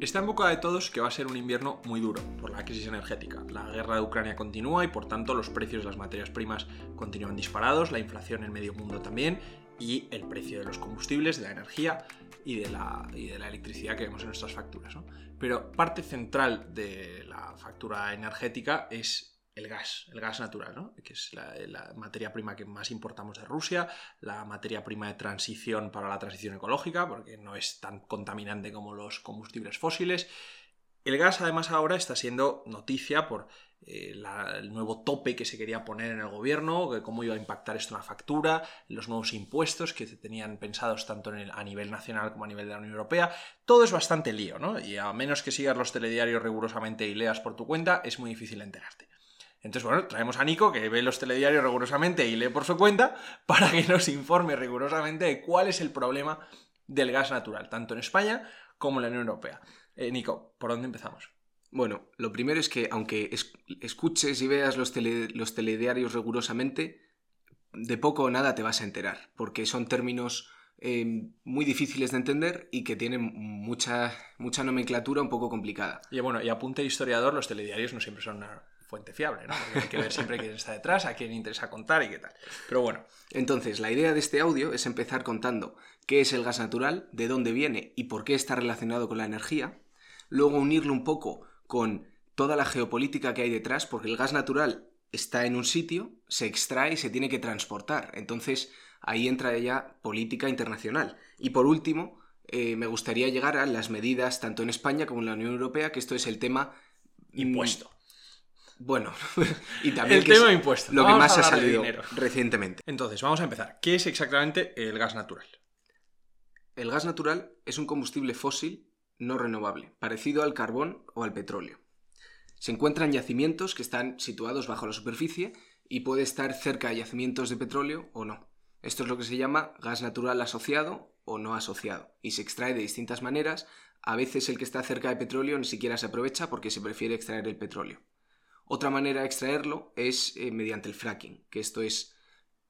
Está en boca de todos que va a ser un invierno muy duro por la crisis energética. La guerra de Ucrania continúa y por tanto los precios de las materias primas continúan disparados, la inflación en medio mundo también y el precio de los combustibles, de la energía y de la, de la electricidad que vemos en nuestras facturas. Pero parte central de la factura energética es el gas, el gas natural, ¿no? que es la, materia prima que más importamos de Rusia, la materia prima de transición para la transición ecológica, porque no es tan contaminante como los combustibles fósiles. El gas además ahora está siendo noticia por eh, el nuevo tope que se quería poner en el gobierno, cómo iba a impactar esto en la factura, los nuevos impuestos que se tenían pensados tanto a nivel nacional como a nivel de la Unión Europea. Todo es bastante lío, ¿no? Y a menos que sigas los telediarios rigurosamente y leas por tu cuenta, es muy difícil enterarte. Entonces, bueno, traemos a Nico, que ve los telediarios rigurosamente y lee por su cuenta, para que nos informe rigurosamente de cuál es el problema del gas natural, tanto en España como en la Unión Europea. Eh, Nico, ¿por dónde empezamos? Bueno, lo primero es que aunque escuches y veas los, los telediarios rigurosamente, de poco o nada te vas a enterar, porque son términos eh, muy difíciles de entender y que tienen mucha, mucha nomenclatura un poco complicada. Y bueno, y apunte historiador, los telediarios no siempre son una fuente fiable, ¿no? hay que ver siempre quién está detrás, a quién interesa contar y qué tal. Pero bueno. Entonces, la idea de este audio es empezar contando qué es el gas natural, de dónde viene y por qué está relacionado con la energía. Luego unirlo un poco con toda la geopolítica que hay detrás, porque el gas natural está en un sitio, se extrae y se tiene que transportar. Entonces, ahí entra ya política internacional. Y por último, eh, me gustaría llegar a las medidas tanto en España como en la Unión Europea, que esto es el tema... Impuesto. Bueno, y también el tema impuesto. Lo que más ha salido recientemente. Entonces, vamos a empezar. ¿Qué es exactamente el gas natural? El gas natural es un combustible fósil no renovable, parecido al carbón o al petróleo. Se encuentra en yacimientos que están situados bajo la superficie y puede estar cerca de yacimientos de petróleo o no. Esto es lo que se llama gas natural asociado o no asociado y se extrae de distintas maneras. A veces el que está cerca de petróleo ni siquiera se aprovecha porque se prefiere extraer el petróleo. Otra manera de extraerlo es eh, mediante el fracking, que esto es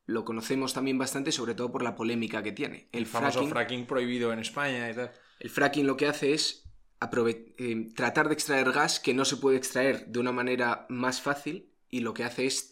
lo conocemos también bastante, sobre todo por la polémica que tiene. El, famoso fracking, prohibido en España y tal. El fracking lo que hace es eh, tratar de extraer gas que no se puede extraer de una manera más fácil y lo que hace es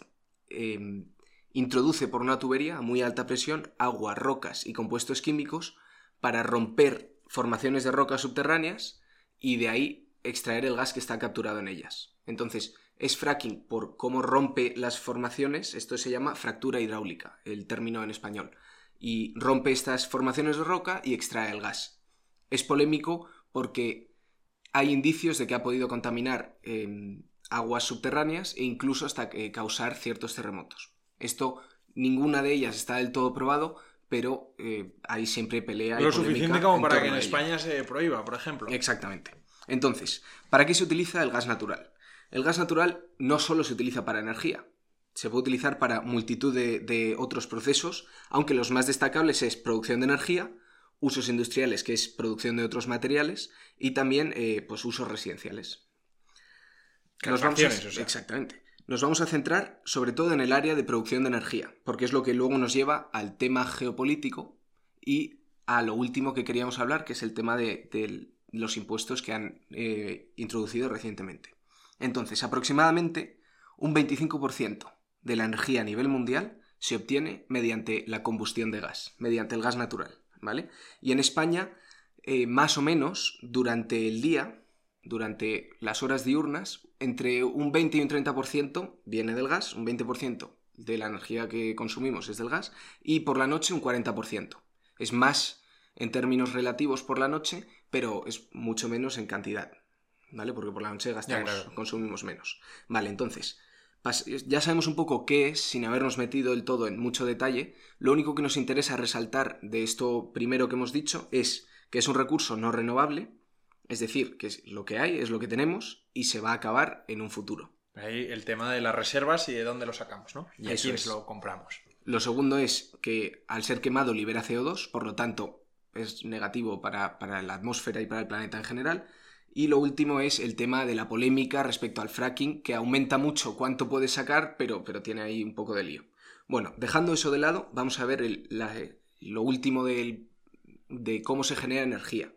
em, introduce por una tubería a muy alta presión agua, rocas y compuestos químicos para romper formaciones de rocas subterráneas y de ahí extraer el gas que está capturado en ellas. Entonces, es fracking por cómo rompe las formaciones, esto se llama fractura hidráulica, el término en español, y rompe estas formaciones de roca y extrae el gas. Es polémico porque hay indicios de que ha podido contaminar em, aguas subterráneas e incluso hasta causar ciertos terremotos. Esto, ninguna de ellas está del todo probado, pero eh, hay siempre pelea. Lo suficiente como para que en España se prohíba, por ejemplo. Exactamente. Entonces, ¿para qué se utiliza el gas natural? El gas natural no solo se utiliza para energía, se puede utilizar para multitud de, otros procesos, aunque los más destacables es producción de energía, usos industriales, que es producción de otros materiales, y también eh, pues, usos residenciales. Nos vamos Exactamente. Nos vamos a centrar sobre todo en el área de producción de energía, porque es lo que luego nos lleva al tema geopolítico y a lo último que queríamos hablar, que es el tema de, los impuestos que han eh, introducido recientemente. Entonces, aproximadamente un 25% de la energía a nivel mundial se obtiene mediante la combustión de gas, mediante el gas natural, ¿vale? Y en España, eh, más o menos, durante el día, durante las horas diurnas, entre un 20 y un 30% viene del gas, un 20% de la energía que consumimos es del gas, y por la noche un 40%. Es más en términos relativos por la noche, pero es mucho menos en cantidad. ¿Vale? Porque por la noche gastamos, consumimos menos. Vale, entonces, ya sabemos un poco qué es, sin habernos metido del todo en mucho detalle. Lo único que nos interesa resaltar de esto primero que hemos dicho es que es un recurso no renovable, es decir, que es lo que hay, es lo que tenemos y se va a acabar en un futuro. Ahí el tema de las reservas y de dónde lo sacamos, ¿no? Y a quiénes lo compramos. Lo segundo es que al ser quemado libera CO2, por lo tanto es negativo para, para la atmósfera y para el planeta en general. Y lo último es el tema de la polémica respecto al fracking, que aumenta mucho cuánto puede sacar, pero, pero tiene ahí un poco de lío. Bueno, dejando eso de lado, vamos a ver lo último de cómo se genera energía,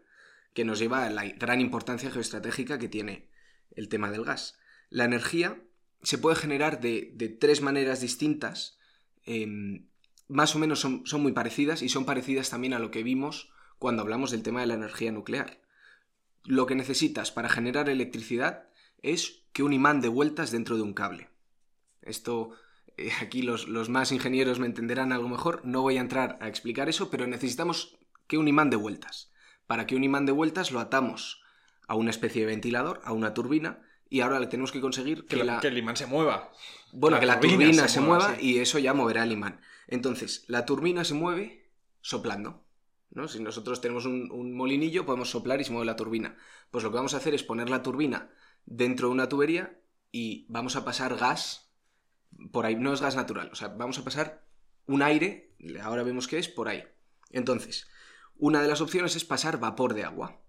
que nos lleva a la gran importancia geoestratégica que tiene el tema del gas. La energía se puede generar de, tres maneras distintas, em, más o menos son, son muy parecidas y son parecidas también a lo que vimos cuando hablamos del tema de la energía nuclear. Lo que necesitas para generar electricidad es que un imán de vueltas dentro de un cable. Esto eh, aquí los, más ingenieros me entenderán algo mejor, no voy a entrar a explicar eso, pero necesitamos que un imán de vueltas. Para que un imán de vueltas lo atamos a una especie de ventilador, a una turbina, y ahora le tenemos que conseguir que, el imán se mueva. Bueno, que la turbina, se, mueva, y eso ya moverá el imán. Entonces, la turbina se mueve soplando. ¿No? Si nosotros tenemos un, un, molinillo, podemos soplar y se mueve la turbina. Pues lo que vamos a hacer es poner la turbina dentro de una tubería y vamos a pasar gas por ahí. No es gas natural, o sea, vamos a pasar un aire, ahora vemos que es por ahí. Entonces, una de las opciones es pasar vapor de agua.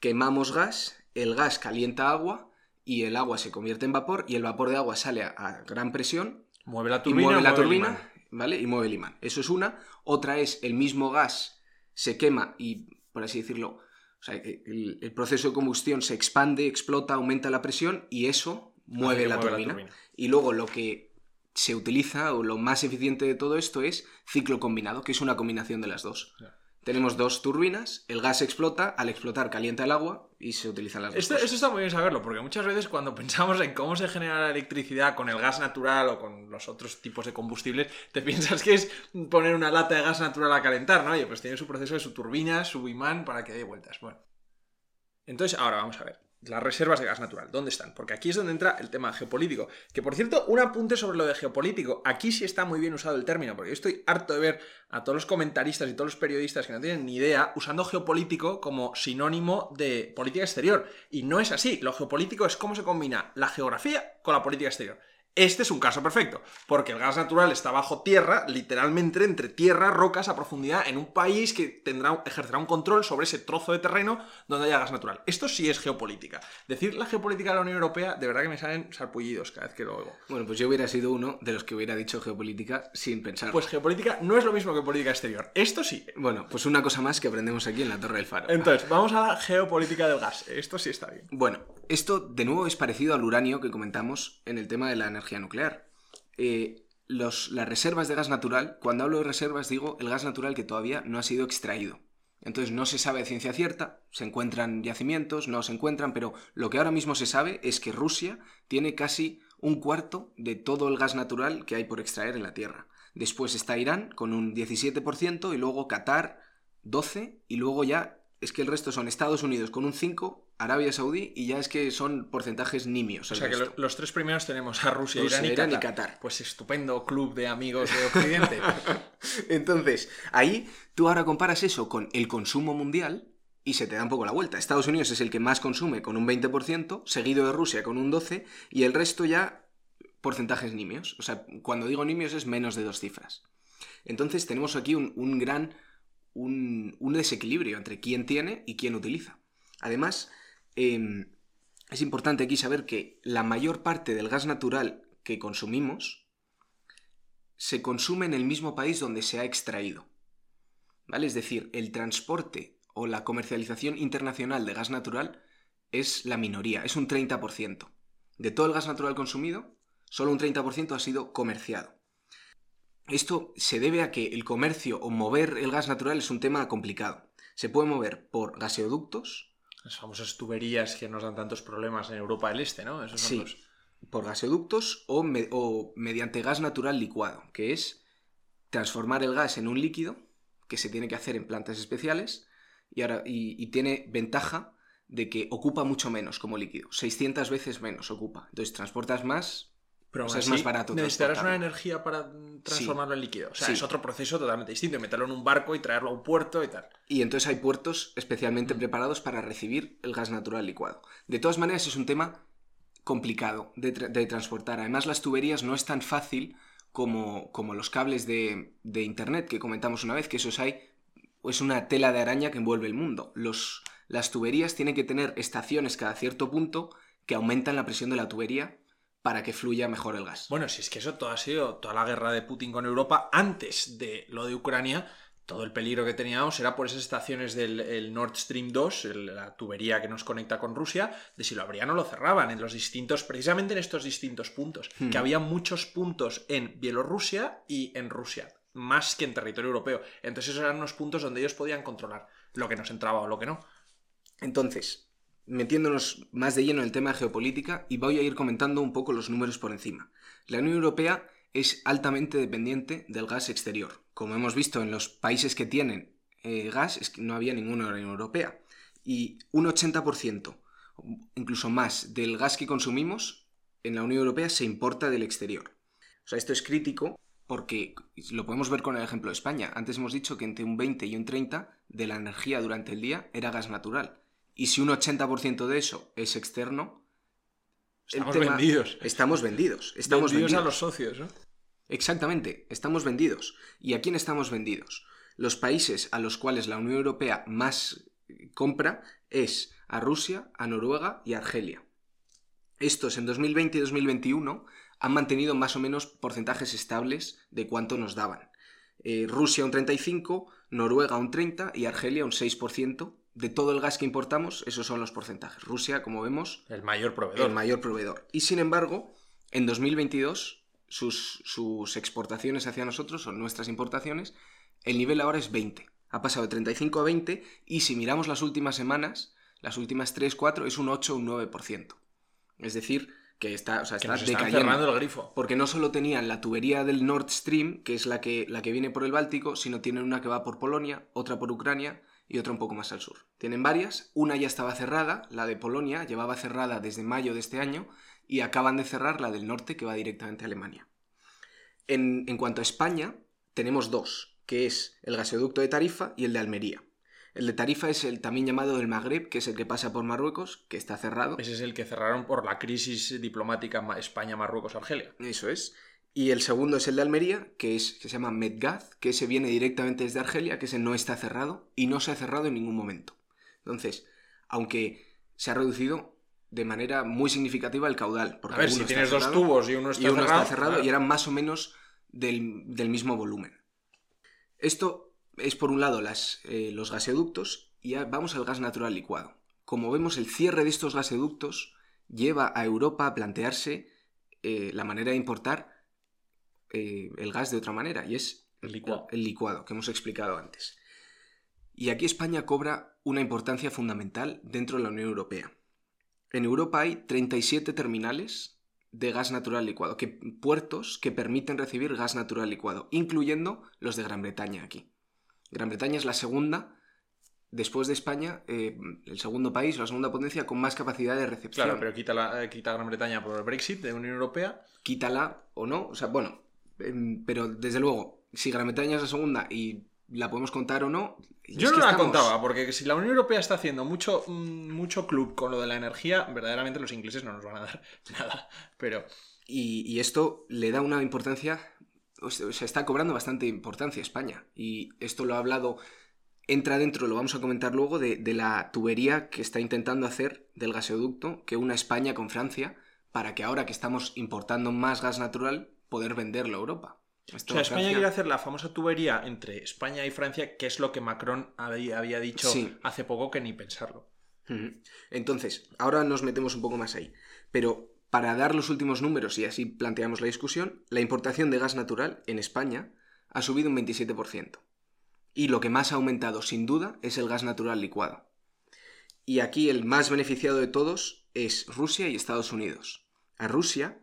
Quemamos gas, el gas calienta agua y el agua se convierte en vapor y el vapor de agua sale a, gran presión. Mueve la turbina. Y mueve la turbina, ¿vale? Y mueve el imán. Eso es una. Otra es el mismo gas se quema y, por así decirlo, el, proceso de combustión se expande, explota, aumenta la presión y eso mueve, la, turbina. Y luego lo que se utiliza, o lo más eficiente de todo esto, es ciclo combinado, que es una combinación de las dos. Tenemos dos turbinas, el gas explota, al explotar calienta el agua y se utilizan las dos. Esto, está muy bien saberlo, porque muchas veces cuando pensamos en cómo se genera la electricidad con el gas natural o con los otros tipos de combustibles, te piensas que es poner una lata de gas natural a calentar, ¿no? Oye, pues tiene su proceso de su turbina, su imán para que dé vueltas. Bueno. Entonces, ahora vamos a ver las reservas de gas natural. ¿Dónde están? Porque aquí es donde entra el tema geopolítico. Que por cierto, un apunte sobre lo de geopolítico. Aquí sí está muy bien usado el término, porque yo estoy harto de ver a todos los comentaristas y todos los periodistas que no tienen ni idea usando geopolítico como sinónimo de política exterior. Y no es así. Lo geopolítico es cómo se combina la geografía con la política exterior. Este es un caso perfecto, porque el gas natural está bajo tierra, literalmente entre tierra, rocas a profundidad, en un país que tendrá, ejercerá un control sobre ese trozo de terreno donde haya gas natural. Esto sí es geopolítica. Decir la geopolítica de la Unión Europea, de verdad que me salen sarpullidos cada vez que lo oigo. Bueno, pues yo hubiera sido uno de los que hubiera dicho geopolítica sin pensar. Pues geopolítica no es lo mismo que política exterior. Esto sí. Bueno, pues una cosa más que aprendemos aquí en la Torre del Faro. Entonces, vamos a la geopolítica del gas. Esto sí está bien. Bueno, esto de nuevo es parecido al uranio que comentamos en el tema de la energía nuclear. Eh, las reservas de gas natural, cuando hablo de reservas digo el gas natural que todavía no ha sido extraído. Entonces no se sabe de ciencia cierta, se encuentran yacimientos, no se encuentran, pero lo que ahora mismo se sabe es que Rusia tiene casi un cuarto de todo el gas natural que hay por extraer en la Tierra. Después está Irán con un 17% y luego Qatar 12% y luego ya es que el resto son Estados Unidos con un 5%, Arabia Saudí y ya es que son porcentajes nimios. O sea que los tres primeros tenemos a Rusia, Irán, y, Qatar. Pues estupendo club de amigos de Occidente. Entonces, ahí tú ahora comparas eso con el consumo mundial y se te da un poco la vuelta. Estados Unidos es el que más consume con un 20%, seguido de Rusia con un 12% y el resto ya porcentajes nimios. O sea, cuando digo nimios es menos de dos cifras. Entonces tenemos aquí un, gran un, desequilibrio entre quién tiene y quién utiliza. Además, Em, es importante aquí saber que la mayor parte del gas natural que consumimos se consume en el mismo país donde se ha extraído. ¿Vale? Es decir, el transporte o la comercialización internacional de gas natural es la minoría, es un 30%. De todo el gas natural consumido, solo un 30% ha sido comerciado. Esto se debe a que el comercio o mover el gas natural es un tema complicado. Se puede mover por gaseoductos, las famosas tuberías que nos dan tantos problemas en Europa del Este, ¿no? sí, por gaseoductos o, mediante gas natural licuado, que es transformar el gas en un líquido que se tiene que hacer en plantas especiales y, ahora, y, tiene ventaja de que ocupa mucho menos como líquido, 600 veces menos ocupa. Entonces transportas más pero es más barato. Necesitarás una energía para transformarlo en líquido. O sea, es otro proceso totalmente distinto. Meterlo en un barco y traerlo a un puerto y tal. Y entonces hay puertos especialmente mm. preparados para recibir el gas natural licuado. De todas maneras, es un tema complicado de, transportar. Además, las tuberías no es tan fácil como, como los cables de, internet que comentamos una vez, que esos hay. Es una tela de araña que envuelve el mundo. Los, las tuberías tienen que tener estaciones cada cierto punto que aumentan la presión de la tubería para que fluya mejor el gas. Bueno, si es que eso todo ha sido toda la guerra de Putin con Europa antes de lo de Ucrania, todo el peligro que teníamos era por esas estaciones del el Nord Stream 2, la tubería que nos conecta con Rusia, de si lo abrían o lo cerraban en los distintos, precisamente en estos distintos puntos, Hmm. que había muchos puntos en Bielorrusia y en Rusia, más que en territorio europeo. Entonces esos eran unos puntos donde ellos podían controlar lo que nos entraba o lo que no. Entonces, metiéndonos más de lleno en el tema de geopolítica, y voy a ir comentando un poco los números por encima. La Unión Europea es altamente dependiente del gas exterior. Como hemos visto en los países que tienen eh, gas, es que no había ninguna Unión Europea. Y un 80%, incluso más, del gas que consumimos en la Unión Europea se importa del exterior. O sea, esto es crítico porque lo podemos ver con el ejemplo de España. Antes hemos dicho que entre un 20 y un 30 de la energía durante el día era gas natural. Y si un 80% de eso es externo, Estamos tema- vendidos. Estamos vendidos. Estamos vendidos, vendidos. a los socios, ¿no? Exactamente, estamos vendidos. ¿Y a quién estamos vendidos? Los países a los cuales la Unión Europea más compra es a Rusia, a Noruega y a Argelia. Estos en 2020 y 2021 han mantenido más o menos porcentajes estables de cuánto nos daban. Eh, Rusia un 35, Noruega un 30 y Argelia un 6%. De todo el gas que importamos, esos son los porcentajes. Rusia, como vemos, El mayor proveedor. el mayor proveedor. Y sin embargo, en 2022, sus, sus exportaciones hacia nosotros, o nuestras importaciones, el nivel ahora es 20. Ha pasado de 35 a 20 y si miramos las últimas semanas, las últimas 3, 4, es un 8 o un 9%. Es decir, que está, o sea, está decayendo. cerrando el grifo. Porque no solo tenían la tubería del Nord Stream, que es la que, la que viene por el Báltico, sino tienen una que va por Polonia, otra por Ucrania y otra un poco más al sur. Tienen varias, una ya estaba cerrada, la de Polonia llevaba cerrada desde mayo de este año y acaban de cerrar la del norte que va directamente a Alemania. En, en cuanto a España, tenemos dos, que es el gasoducto de Tarifa y el de Almería. El de Tarifa es el también llamado del Magreb, que es el que pasa por Marruecos, que está cerrado. Ese es el que cerraron por la crisis diplomática Ma- España-Marruecos-Argelia. Eso es. Y el segundo es el de Almería, que, es, que se llama Medgaz, que ese viene directamente desde Argelia, que ese no está cerrado y no se ha cerrado en ningún momento. Entonces, aunque se ha reducido de manera muy significativa el caudal. Porque A ver, si tienes dos tubos y uno está y uno cerrado, está cerrado claro. y eran más o menos del, del mismo volumen. Esto es por un lado las, eh, los gasoductos y ya vamos al gas natural licuado. Como vemos, el cierre de estos gasoductos lleva a Europa a plantearse eh, la manera de importar eh, el gas de otra manera y es El licuado. el licuado que hemos explicado antes. Y aquí España cobra una importancia fundamental dentro de la Unión Europea. En Europa hay 37 terminales de gas natural licuado, que, puertos que permiten recibir gas natural licuado, incluyendo los de Gran Bretaña aquí. Gran Bretaña es la segunda, después de España, eh, el segundo país, la segunda potencia con más capacidad de recepción. Claro, pero quita, la, eh, quita Gran Bretaña por el Brexit de Unión Europea. quítala o no, o sea, bueno, pero desde luego, si Gran Bretaña es la segunda y la podemos contar o no. Yo no la estamos- contaba, porque si la Unión Europea está haciendo mucho, mm, mucho club con lo de la energía, verdaderamente los ingleses no nos van a dar nada. Pero Y, y esto le da una importancia, o sea, se está cobrando bastante importancia a España. Y esto lo ha hablado, entra dentro, lo vamos a comentar luego, de, de la tubería que está intentando hacer del gasoducto que una España con Francia para que ahora que estamos importando más gas natural, poder venderlo a Europa. Esto o sea, España quiere hacer la famosa tubería entre España y Francia, que es lo que Macron había, dicho Sí. hace poco que ni pensarlo. Entonces, ahora nos metemos un poco más ahí. Pero para dar los últimos números y así planteamos la discusión, la importación de gas natural en España ha subido un 27%. Y lo que más ha aumentado, sin duda, es el gas natural licuado. Y aquí el más beneficiado de todos es Rusia y Estados Unidos. A Rusia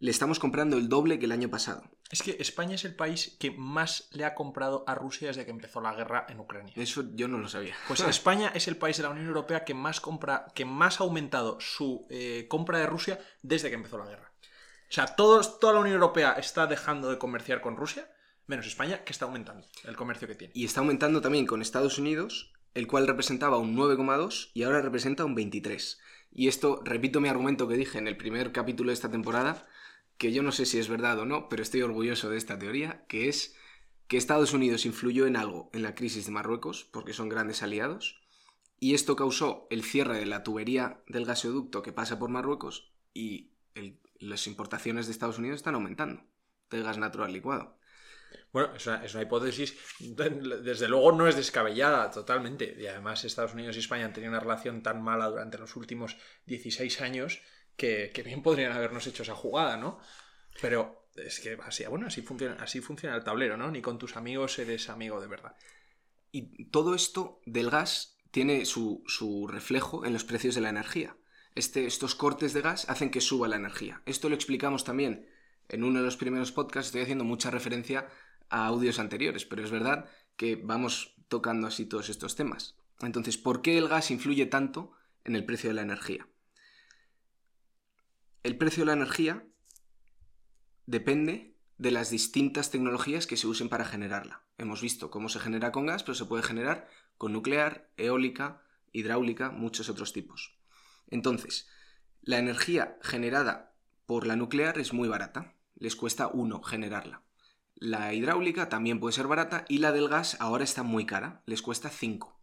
le estamos comprando el doble que el año pasado. Es que España es el país que más le ha comprado a Rusia desde que empezó la guerra en Ucrania. Eso yo no lo sabía. Pues España es el país de la Unión Europea que más compra, que más ha aumentado su eh, compra de Rusia desde que empezó la guerra. O sea, todos, toda la Unión Europea está dejando de comerciar con Rusia, menos España, que está aumentando el comercio que tiene. Y está aumentando también con Estados Unidos, el cual representaba un 9,2 y ahora representa un 23. Y esto, repito mi argumento que dije en el primer capítulo de esta temporada, que yo no sé si es verdad o no, pero estoy orgulloso de esta teoría, que es que Estados Unidos influyó en algo en la crisis de Marruecos, porque son grandes aliados, y esto causó el cierre de la tubería del gasoducto que pasa por Marruecos y las importaciones de Estados Unidos están aumentando del gas natural licuado. Bueno, es una, es una, hipótesis, desde luego no es descabellada totalmente. Y además Estados Unidos y España han tenido una relación tan mala durante los últimos 16 años que, bien podrían habernos hecho esa jugada, ¿no? Pero es que así, bueno, así funciona, funciona el tablero, ¿no? Ni con tus amigos eres amigo de verdad. Y todo esto del gas tiene su, su reflejo en los precios de la energía. Este, estos cortes de gas hacen que suba la energía. Esto lo explicamos también en uno de los primeros podcasts. Estoy haciendo mucha referencia a audios anteriores, pero es verdad que vamos tocando así todos estos temas. Entonces, ¿por qué el gas influye tanto en el precio de la energía? El precio de la energía depende de las distintas tecnologías que se usen para generarla. Hemos visto cómo se genera con gas, pero se puede generar con nuclear, eólica, hidráulica, muchos otros tipos. Entonces, la energía generada por la nuclear es muy barata, les cuesta uno generarla. La hidráulica también puede ser barata y la del gas ahora está muy cara, les cuesta 5.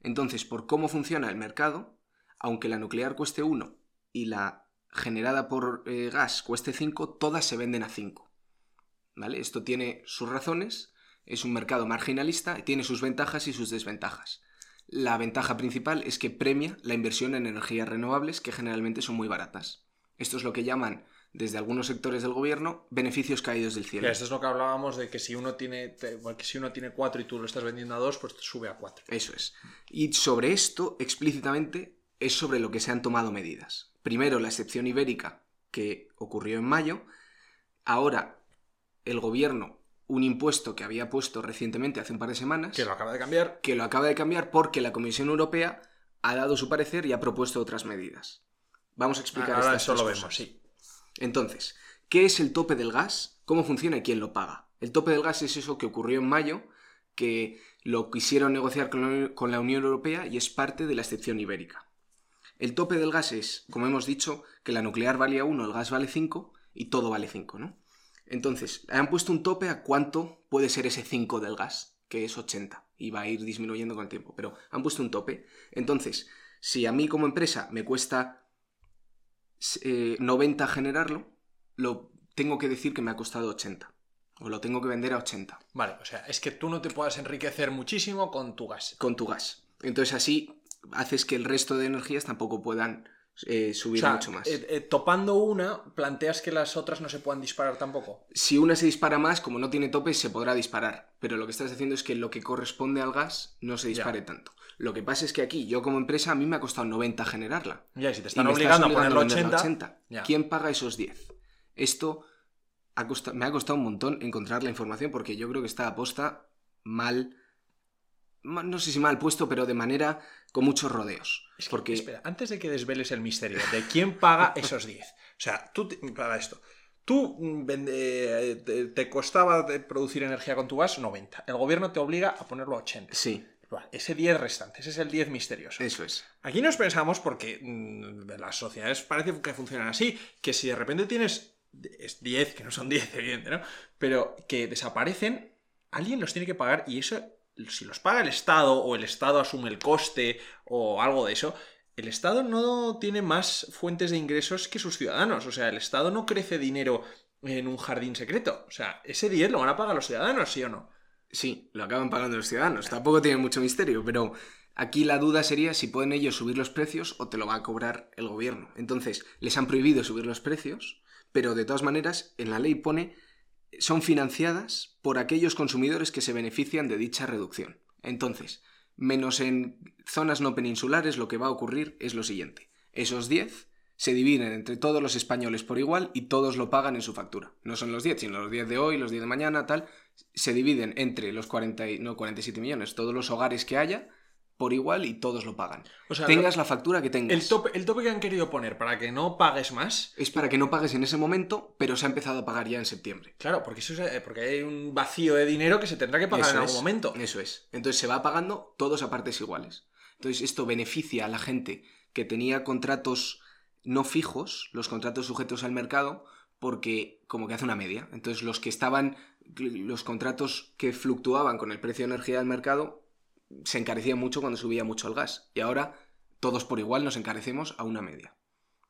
Entonces, por cómo funciona el mercado, aunque la nuclear cueste 1 y la generada por eh, gas cueste 5, todas se venden a 5. ¿Vale? Esto tiene sus razones, es un mercado marginalista, tiene sus ventajas y sus desventajas. La ventaja principal es que premia la inversión en energías renovables que generalmente son muy baratas. Esto es lo que llaman desde algunos sectores del gobierno beneficios caídos del cielo. esto es lo que hablábamos de que si uno tiene que si uno tiene cuatro y tú lo estás vendiendo a dos, pues sube a cuatro. Eso es. Y sobre esto, explícitamente, es sobre lo que se han tomado medidas. Primero, la excepción ibérica, que ocurrió en mayo. Ahora, el gobierno, un impuesto que había puesto recientemente, hace un par de semanas. Que lo acaba de cambiar. Que lo acaba de cambiar porque la Comisión Europea ha dado su parecer y ha propuesto otras medidas. Vamos a explicar Ahora eso lo vemos, sí. Entonces, ¿qué es el tope del gas? ¿Cómo funciona y quién lo paga? El tope del gas es eso que ocurrió en mayo, que lo quisieron negociar con la Unión Europea y es parte de la excepción ibérica. El tope del gas es, como hemos dicho, que la nuclear valía 1, el gas vale 5 y todo vale 5, ¿no? Entonces, han puesto un tope a cuánto puede ser ese 5 del gas, que es 80, y va a ir disminuyendo con el tiempo, pero han puesto un tope. Entonces, si a mí como empresa me cuesta 90 eh, generarlo, lo tengo que decir que me ha costado 80. O lo tengo que vender a 80. Vale, o sea, es que tú no te puedas enriquecer muchísimo con tu gas. Con tu gas. Entonces así haces que el resto de energías tampoco puedan eh, subir mucho más. Eh, topando una, planteas que las otras no se puedan disparar tampoco. Si una se dispara más, como no tiene tope, se podrá disparar. Pero lo que estás diciendo es que lo que corresponde al gas no se dispare tanto. Lo que pasa es que aquí, yo como empresa, a mí me ha costado 90 generarla. Ya, si te están obligando, a ponerlo 80. 80. ¿Quién paga esos 10? Esto me ha costado un montón encontrar la información porque yo creo que está aposta mal. No sé si mal puesto, pero de manera con muchos rodeos. porque... Espera, antes de que desveles el misterio de quién paga esos 10. O sea, tú, para esto, tú mm, te, te, costaba producir energía con tu gas 90. El gobierno te obliga a ponerlo a 80. Sí ese 10 restante, ese es el 10 misterioso. Eso es. Aquí nos pensamos, porque mm, las sociedades parece que funcionan así, que si de repente tienes 10, que no son 10, evidente, ¿no? Pero que desaparecen, alguien los tiene que pagar y eso, si los paga el Estado o el Estado asume el coste o algo de eso, el Estado no tiene más fuentes de ingresos que sus ciudadanos. O sea, el Estado no crece dinero en un jardín secreto. O sea, ese 10 lo van a pagar los ciudadanos, ¿sí o no? Sí, lo acaban pagando los ciudadanos. Tampoco tiene mucho misterio, pero aquí la duda sería si pueden ellos subir los precios o te lo va a cobrar el gobierno. Entonces, les han prohibido subir los precios, pero de todas maneras, en la ley pone son financiadas por aquellos consumidores que se benefician de dicha reducción. Entonces, menos en zonas no peninsulares, lo que va a ocurrir es lo siguiente. Esos 10 se dividen entre todos los españoles por igual y todos lo pagan en su factura. No son los 10, sino los 10 de hoy, los 10 de mañana, tal. Se dividen entre los 40, no, 47 millones, todos los hogares que haya por igual y todos lo pagan. O sea, tengas la factura que tengas. El tope, el tope que han querido poner para que no pagues más. Es para que no pagues en ese momento, pero se ha empezado a pagar ya en septiembre. Claro, porque, eso es, porque hay un vacío de dinero que se tendrá que pagar en algún momento. Eso es. Entonces se va pagando todos a partes iguales. Entonces esto beneficia a la gente que tenía contratos no fijos, los contratos sujetos al mercado, porque como que hace una media. Entonces los que estaban, los contratos que fluctuaban con el precio de energía del mercado, se encarecían mucho cuando subía mucho el gas. Y ahora todos por igual nos encarecemos a una media.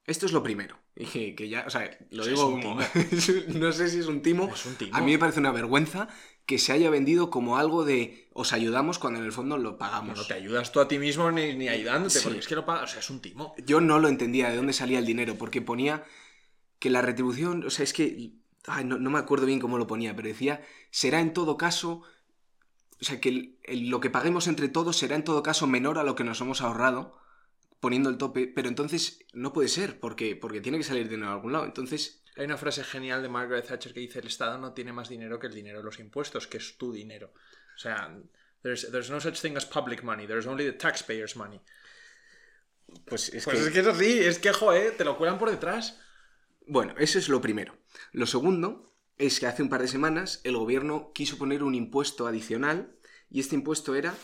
Esto es lo primero. Y que ya, o sea, lo Eso digo como. no sé si es un timo. Es un timo. A mí me parece una vergüenza que se haya vendido como algo de os ayudamos cuando en el fondo lo pagamos. No te ayudas tú a ti mismo ni, ni ayudándote, Sí. porque es que lo pagas. O sea, es un timo. Yo no lo entendía de dónde salía el dinero, porque ponía que la retribución, o sea, es que, ay, no, no me acuerdo bien cómo lo ponía, pero decía, será en todo caso, o sea, que el- el- lo que paguemos entre todos será en todo caso menor a lo que nos hemos ahorrado, poniendo el tope, pero entonces no puede ser, porque, porque tiene que salir dinero de algún lado. Entonces, Hay una frase genial de Margaret Thatcher que dice: el Estado no tiene más dinero que el dinero de los impuestos, que es tu dinero. O sea, there's, there's no such thing as public money, there's only the taxpayers' money. pues es Pues que... es que es así, es que, joder, te lo cuelan por detrás. Bueno, eso es lo primero. Lo segundo es que hace un par de semanas el gobierno quiso poner un impuesto adicional y este impuesto era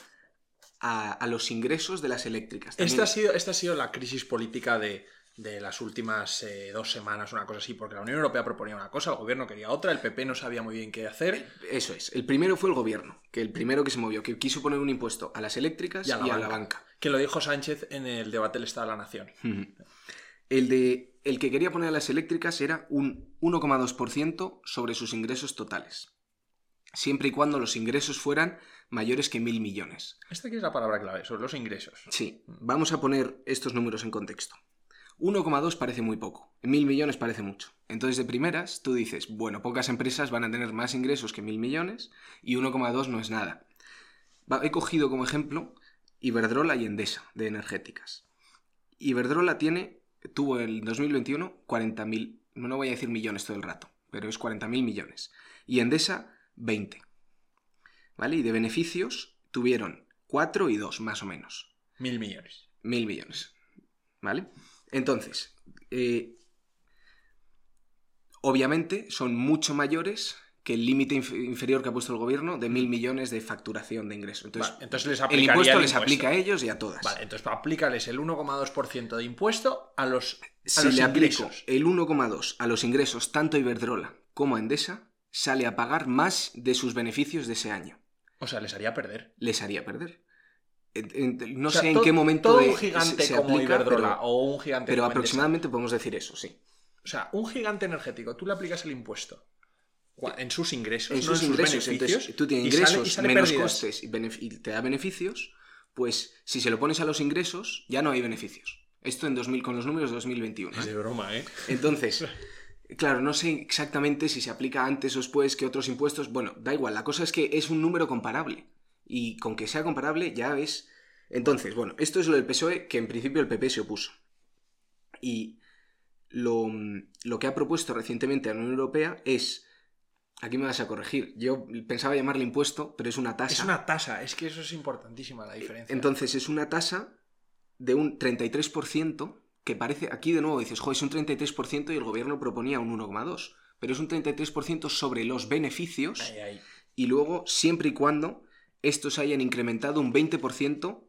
a, a los ingresos de las eléctricas. También- Esta ha, sido, esta ha sido la crisis política de, de las últimas eh, dos semanas, una cosa así, porque la Unión Europea proponía una cosa, el gobierno quería otra, el PP no sabía muy bien qué hacer. Eso es. El primero fue el gobierno, que el primero que se movió, que quiso poner un impuesto a las eléctricas Y a la y a la banca. banca. Que lo dijo Sánchez en el debate del Estado de la Nación. El, de, el que quería poner a las eléctricas era un 1,2% sobre sus ingresos totales, siempre y cuando los ingresos fueran mayores que mil millones. Esta aquí es la palabra clave, sobre los ingresos. Sí, vamos a poner estos números en contexto. 1,2 parece muy poco, mil millones parece mucho. Entonces, de primeras, tú dices, bueno, pocas empresas van a tener más ingresos que mil millones y 1,2 no es nada. He cogido como ejemplo Iberdrola y Endesa, de energéticas. Iberdrola tiene, tuvo en el 2021 40.000, no voy a decir millones todo el rato, pero es 40.000 millones. Y Endesa, 20. ¿Vale? Y de beneficios tuvieron 4 y 2, más o menos. Mil millones. Mil millones. ¿Vale? Entonces, eh, obviamente son mucho mayores que el límite inf- inferior que ha puesto el gobierno de mil millones de facturación de ingresos. Entonces, Vale, entonces les el impuesto les impuesto. aplica a ellos y a todas. Vale, entonces aplícales el 1,2% de impuesto a los, a si los le ingresos. el 1,2 a los ingresos tanto a Iberdrola como a Endesa, sale a pagar más de sus beneficios de ese año. O sea, les haría perder. Les haría perder. No O sea, sé en qué momento todo un gigante se, como aplica, Iberdrola pero, o un gigante pero como Endesa. aproximadamente podemos decir eso, sí. O sea, un gigante energético, tú le aplicas el impuesto en sus ingresos, en no sus ingresos. beneficios, Entonces, tú tienes y sale- y ingresos sale menos pérdidas. costes y, te da beneficios, pues si se lo pones a los ingresos, ya no hay beneficios. Esto en 2000, con los números de 2021. Es ¿eh? de broma, ¿eh? Entonces, claro, no sé exactamente si se aplica antes o después que otros impuestos. Bueno, da igual, la cosa es que es un número comparable. Y con que sea comparable ya es... Entonces, bueno, esto es lo del PSOE, que en principio el PP se opuso. Y lo, lo que ha propuesto recientemente la Unión Europea es... Aquí me vas a corregir. Yo pensaba llamarle impuesto, pero es una tasa. Es una tasa, es que eso es importantísima la diferencia. Entonces es una tasa de un 33%, que parece, aquí de nuevo dices, joder, es un 33% y el gobierno proponía un 1,2%, pero es un 33% sobre los beneficios Ahí, ahí. y luego siempre y cuando estos hayan incrementado un 20%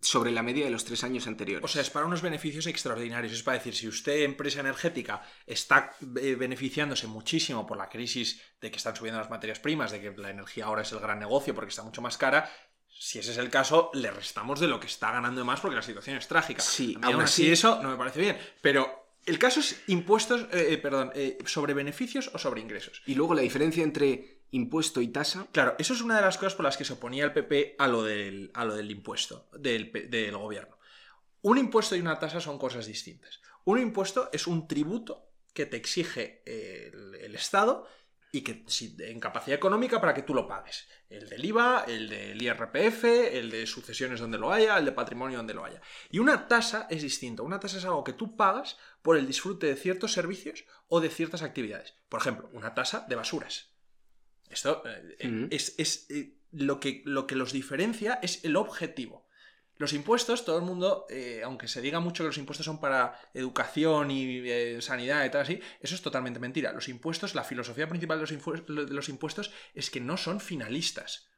sobre la media de los tres años anteriores. O sea, es para unos beneficios extraordinarios. Es para decir, si usted, empresa energética, está eh, beneficiándose muchísimo por la crisis de que están subiendo las materias primas, de que la energía ahora es el gran negocio porque está mucho más cara, si ese es el caso, le restamos de lo que está ganando de más porque la situación es trágica. Sí, aún aún así así- eso no me parece bien. Pero el caso es impuestos, eh, eh, perdón, eh, sobre beneficios o sobre ingresos. Y luego la diferencia entre impuesto y tasa, Claro, eso es una de las cosas por las que se oponía el PP a lo del, a lo del impuesto del, del gobierno. Un impuesto y una tasa son cosas distintas. Un impuesto es un tributo que te exige el, Estado y que en capacidad económica para que tú lo pagues. El del IVA, el del IRPF, el de sucesiones donde lo haya, el de patrimonio donde lo haya. Y una tasa es distinto. Una tasa es algo que tú pagas por el disfrute de ciertos servicios o de ciertas actividades. Por ejemplo, una tasa de basuras. Esto eh, eh, es, es, eh, lo, que, lo que los diferencia es el objetivo. Los impuestos, todo el mundo, eh, aunque se diga mucho que los impuestos son para educación y eh, sanidad y tal así, eso es totalmente mentira. Los impuestos, la filosofía principal de los, de los impuestos es que no son finalistas.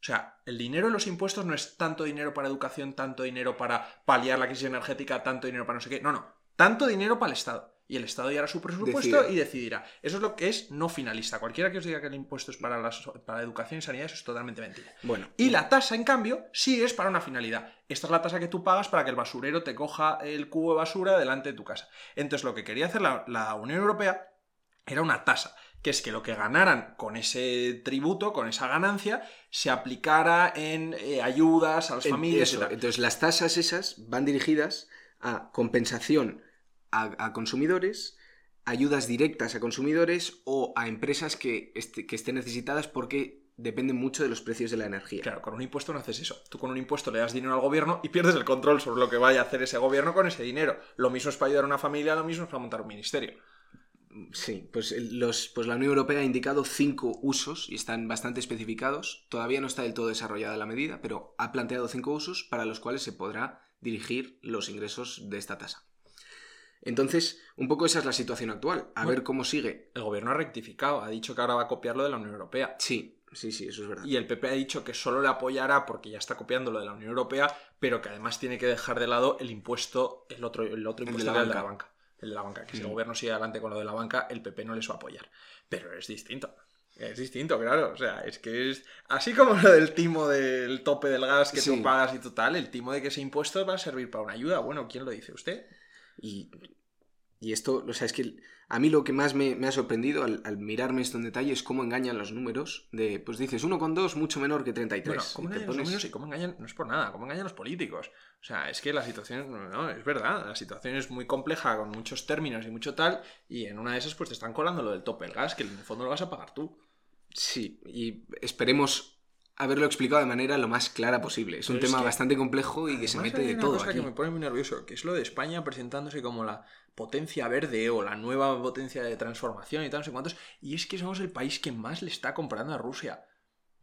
O sea, el dinero en los impuestos no es tanto dinero para educación, tanto dinero para paliar la crisis energética, tanto dinero para no sé qué. No, no. Tanto dinero para el Estado. Y el Estado ya hará su presupuesto Decide. y decidirá. Eso es lo que es no finalista. Cualquiera que os diga que el impuesto es para para la educación y sanidad, eso es totalmente mentira. Bueno, Y la tasa, en cambio, sí es para una finalidad. Esta es la tasa que tú pagas para que el basurero te coja el cubo de basura delante de tu casa. Entonces, lo que quería hacer la, la Unión Europea era una tasa, que es que lo que ganaran con ese tributo, con esa ganancia, se aplicara en eh, ayudas a las familias y eso, tal. entonces las tasas esas van dirigidas a compensación a, a consumidores, ayudas directas a consumidores o a empresas que, que estén necesitadas porque dependen mucho de los precios de la energía. Claro, con un impuesto no haces eso. Tú con un impuesto le das dinero al gobierno y pierdes el control sobre lo que vaya a hacer ese gobierno con ese dinero. Lo mismo es para ayudar a una familia, lo mismo es para montar un ministerio. Sí, pues, los, pues la Unión Europea ha indicado cinco usos y están bastante especificados. Todavía no está del todo desarrollada la medida, pero ha planteado cinco usos para los cuales se podrá dirigir los ingresos de esta tasa. Entonces, un poco esa es la situación actual. A Bueno. ver cómo sigue. El gobierno ha rectificado, ha dicho que ahora va a copiar lo de la Unión Europea. Sí, sí, sí, eso es verdad. Y el PP ha dicho que solo le apoyará porque ya está copiando lo de la Unión Europea, pero que además tiene que dejar de lado el impuesto, el otro, el otro El de impuesto la que de la banca. El de la banca, que si el Mm. gobierno sigue adelante con lo de la banca, el PP no les va a apoyar. Pero es distinto. Es distinto, claro. O sea, es que es. Así como lo del timo del tope del gas que Sí. tú pagas y tú tal, el timo de que ese impuesto va a servir para una ayuda. Bueno, ¿quién lo dice usted? Y, y esto, o sea, es que a mí lo que más me, me ha sorprendido al, al mirarme esto en detalle es cómo engañan los números. De, pues dices, 1,2 mucho menor que 33. Bueno, ¿cómo engañan los pones- números y cómo engañan? No es por nada, ¿cómo engañan los políticos? O sea, es que la situación, no, es verdad, la situación es muy compleja, con muchos términos y mucho tal, y en una de esas pues te están colando lo del tope del gas, que en el fondo lo vas a pagar tú. Sí, y esperemos haberlo explicado de manera lo más clara posible. Es un Pero es tema que, bastante complejo y que se mete hay de una todo cosa aquí. que me pone muy nervioso, que es lo de España presentándose como la potencia verde o la nueva potencia de transformación y tal, no sé cuántos, y es que somos el país que más le está comprando a Rusia.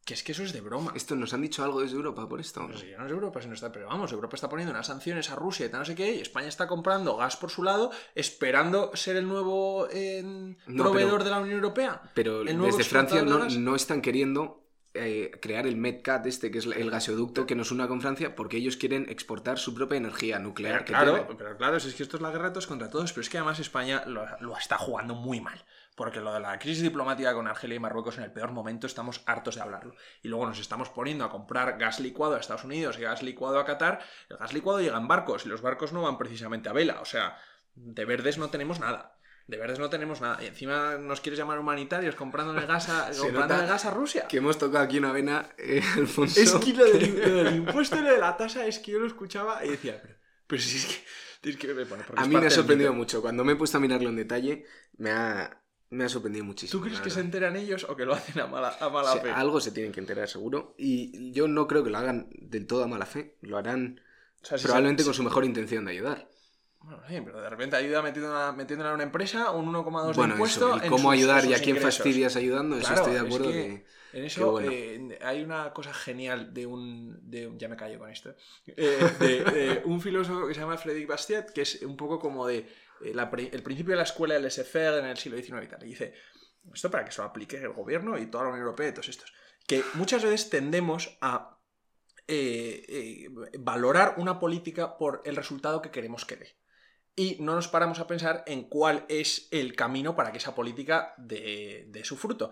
Que es que eso es de broma. Esto nos han dicho algo desde Europa por esto. No sé, no es Europa, sino está, pero vamos, Europa está poniendo unas sanciones a Rusia y tal, no sé qué, y España está comprando gas por su lado, esperando ser el nuevo eh, No, proveedor pero- de la Unión Europea. Pero desde Francia no, no están queriendo eh, crear el MedCat este, que es el gasoducto que nos una con Francia, porque ellos quieren exportar su propia energía nuclear. Pero que claro, tienen. pero claro, es que esto es la guerra de todos contra todos, pero es que además España lo, lo está jugando muy mal. Porque lo de la crisis diplomática con Argelia y Marruecos en el peor momento estamos hartos de hablarlo. Y luego nos estamos poniendo a comprar gas licuado a Estados Unidos y gas licuado a Qatar. El gas licuado llega en barcos y los barcos no van precisamente a vela. O sea, de verdes no tenemos nada. De verdes no tenemos nada. Y encima nos quieres llamar humanitarios comprándole gas a, comprándole gas a Rusia. Que hemos tocado aquí una vena, eh, Alfonso. Es que lo del, lo del impuesto y lo de la tasa es que yo lo escuchaba y decía, pero, pero si es que... es que bueno, A mí me ha sorprendido mucho. Cuando me he puesto a mirarlo en detalle, me ha, me ha sorprendido muchísimo. ¿Tú crees que se enteran ellos o que lo hacen a mala, a mala fe? algo se tienen que enterar, seguro. Y yo no creo que lo hagan del todo a mala fe. Lo harán O sea, si probablemente se- con su mejor intención de ayudar. Bueno, sí, pero de repente ayuda metiéndola, metiéndola en una empresa un 1,2 de Bueno, impuesto eso. Y en cómo sus- ayudar sus y a quién ingresos. fastidias ayudando, eso estoy de es acuerdo. que que- En eso bueno. eh, hay una cosa genial de un, de Ya me callo con esto. eh, de, de un filósofo que se llama Frédéric Bastiat, que es un poco como de eh, la el principio de la escuela del laissez-faire en el siglo XIX y tal. Y dice, esto para que se lo aplique el gobierno y toda la Unión Europea y todos estos. Que muchas veces tendemos a eh, eh, valorar una política por el resultado que queremos que dé. Y no nos paramos a pensar en cuál es el camino para que esa política dé, dé su fruto.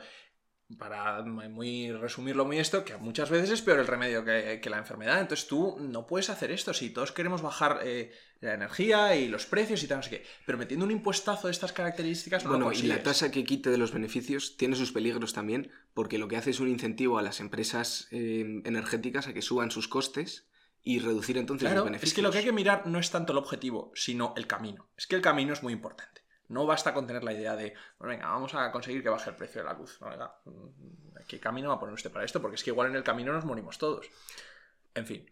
Para muy resumirlo muy esto, que muchas veces es peor el remedio que, que la enfermedad. Entonces tú no puedes hacer esto. Si todos queremos bajar eh, la energía y los precios y tal, no sé qué. Pero metiendo un impuestazo de estas características no lo Bueno, y la tasa que quite de los beneficios tiene sus peligros también, porque lo que hace es un incentivo a las empresas eh, energéticas a que suban sus costes y reducir entonces Claro, los beneficios. es que lo que hay que mirar no es tanto el objetivo, sino el camino. Es que el camino es muy importante. No basta con tener la idea de, bueno, venga, vamos a conseguir que baje el precio de la luz. No, venga, mm, ¿qué camino va a poner usted para esto? Porque es que igual en el camino nos morimos todos. En fin.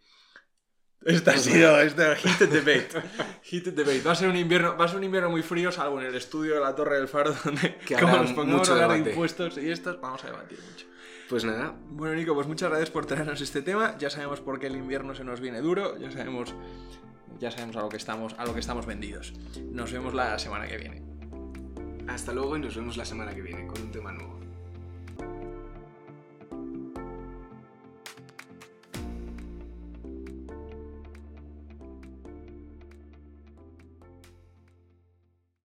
Este ha sido este heated debate. Heated debate. Va a ser un invierno, va a ser un invierno muy frío, salvo en el estudio de la Torre del Faro, donde Que como nos pongamos a hablar de impuestos y estos, vamos a debatir mucho. Pues nada, Bueno, Nico, pues muchas gracias por traernos este tema. Ya sabemos por qué el invierno se nos viene duro, ya sabemos, ya sabemos a lo que estamos, a lo que estamos vendidos. Nos vemos la semana que viene. hasta luego y nos vemos la semana que viene con un tema nuevo.